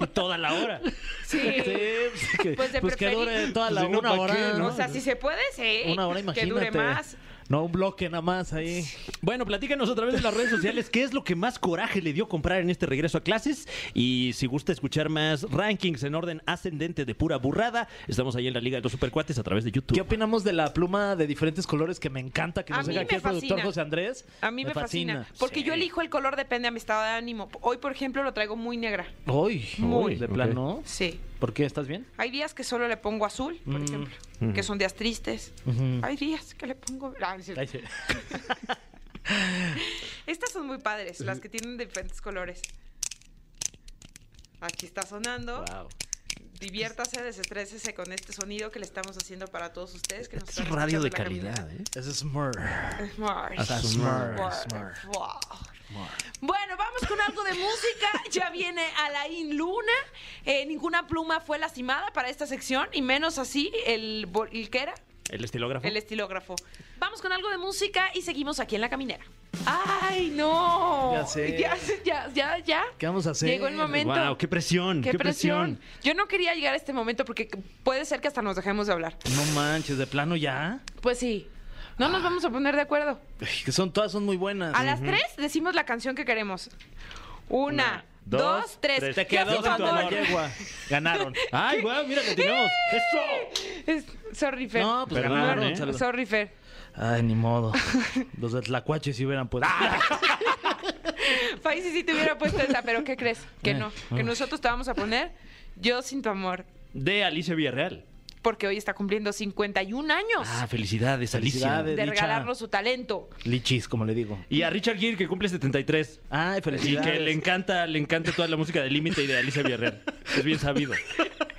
Y toda la hora. Sí. Sí, que, Pues de pues que dure preferir. toda la Si no, una ¿pa' hora. qué, no? O sea, si se puede, sí. Una hora, Que imagínate. dure más. No, un bloque nada más ahí. Bueno, platícanos a través de las redes sociales qué es lo que más coraje le dio comprar en este regreso a clases. Y si gusta escuchar más rankings en orden ascendente de pura burrada, estamos ahí en la Liga de los Supercuates a través de YouTube. ¿Qué opinamos de la pluma de diferentes colores que me encanta que nos deja aquí el productor. José Andrés? A mí me, fascina. Porque yo elijo el color, depende de mi estado de ánimo. Hoy, por ejemplo, lo traigo muy negra. Uy, Muy. de Ok. plano. Sí. ¿Por qué? ¿Estás bien? Hay días que solo le pongo azul, por Mm. ejemplo, que son días tristes. Hay días que le pongo... Ah, no es cierto. Ay, sí. Estas son muy padres, las que tienen diferentes colores. Aquí está sonando. Wow. Diviértase, desestrésese con este sonido que le estamos haciendo para todos ustedes. Que nos Es radio de calidad, ¿eh? Es. Smart. Smart. Smart, Smart. Wow. Bueno, vamos con algo de música. Ya viene Alain Luna. Eh, ninguna pluma fue lastimada para esta sección, y menos así el, el que era, El estilógrafo. el estilógrafo. Vamos con algo de música y seguimos aquí en la caminera. ¡Ay, no! Ya sé. Ya, ya, ya, ya. ¿Qué vamos a hacer? Llegó el momento. Wow, qué presión, ¡Qué, qué, presión! Yo no quería llegar a este momento porque puede ser que hasta nos dejemos de hablar. No manches, de plano ya. Pues sí. No nos vamos a poner de acuerdo. Ay, Que son todas son muy buenas. A las tres decimos la canción que queremos. Una, dos, dos, tres. tres. Te ¿Qué hace quedó con amor? yegua. Ganaron. Ay, wow, mira que tenemos. ¡Eso! Es- Sorry, Fer. No, pues Perdón, ganaron. ¿eh? saludos. Sorry, Fer. Ay, ni modo. Los de Tlacuache si hubieran puesto. Faisy sí te hubiera puesto esa, pero ¿qué crees? Que Eh, no. Que nosotros te vamos a poner Yo sin tu amor. De Alicia Villarreal. Porque hoy está cumpliendo 51 años Ah, felicidades, Alicia. Felicidades. de dicha. regalarnos su talento. Lichis, como le digo. Y a Richard Gere, que cumple 73. Ay, Y felicidades. que le encanta, le encanta toda la música de Límite y de Alicia Villarreal. Es bien sabido.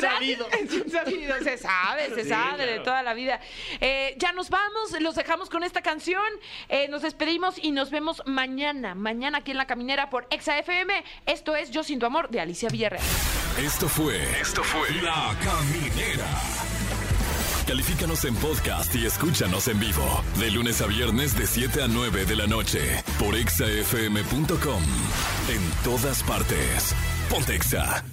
Bien sabido, se sabe, se Sí, sabe de toda la vida. Eh, ya nos vamos, los dejamos con esta canción. Eh, nos despedimos y nos vemos mañana, mañana aquí en La Caminera por Exa FM. Esto es Yo sin tu amor de Alicia Villarreal. Esto fue. Esto fue. La Caminera. Califícanos en podcast y escúchanos en vivo. De lunes a viernes, de 7 a 9 de la noche. Por exafm.com. En todas partes. Pontexa.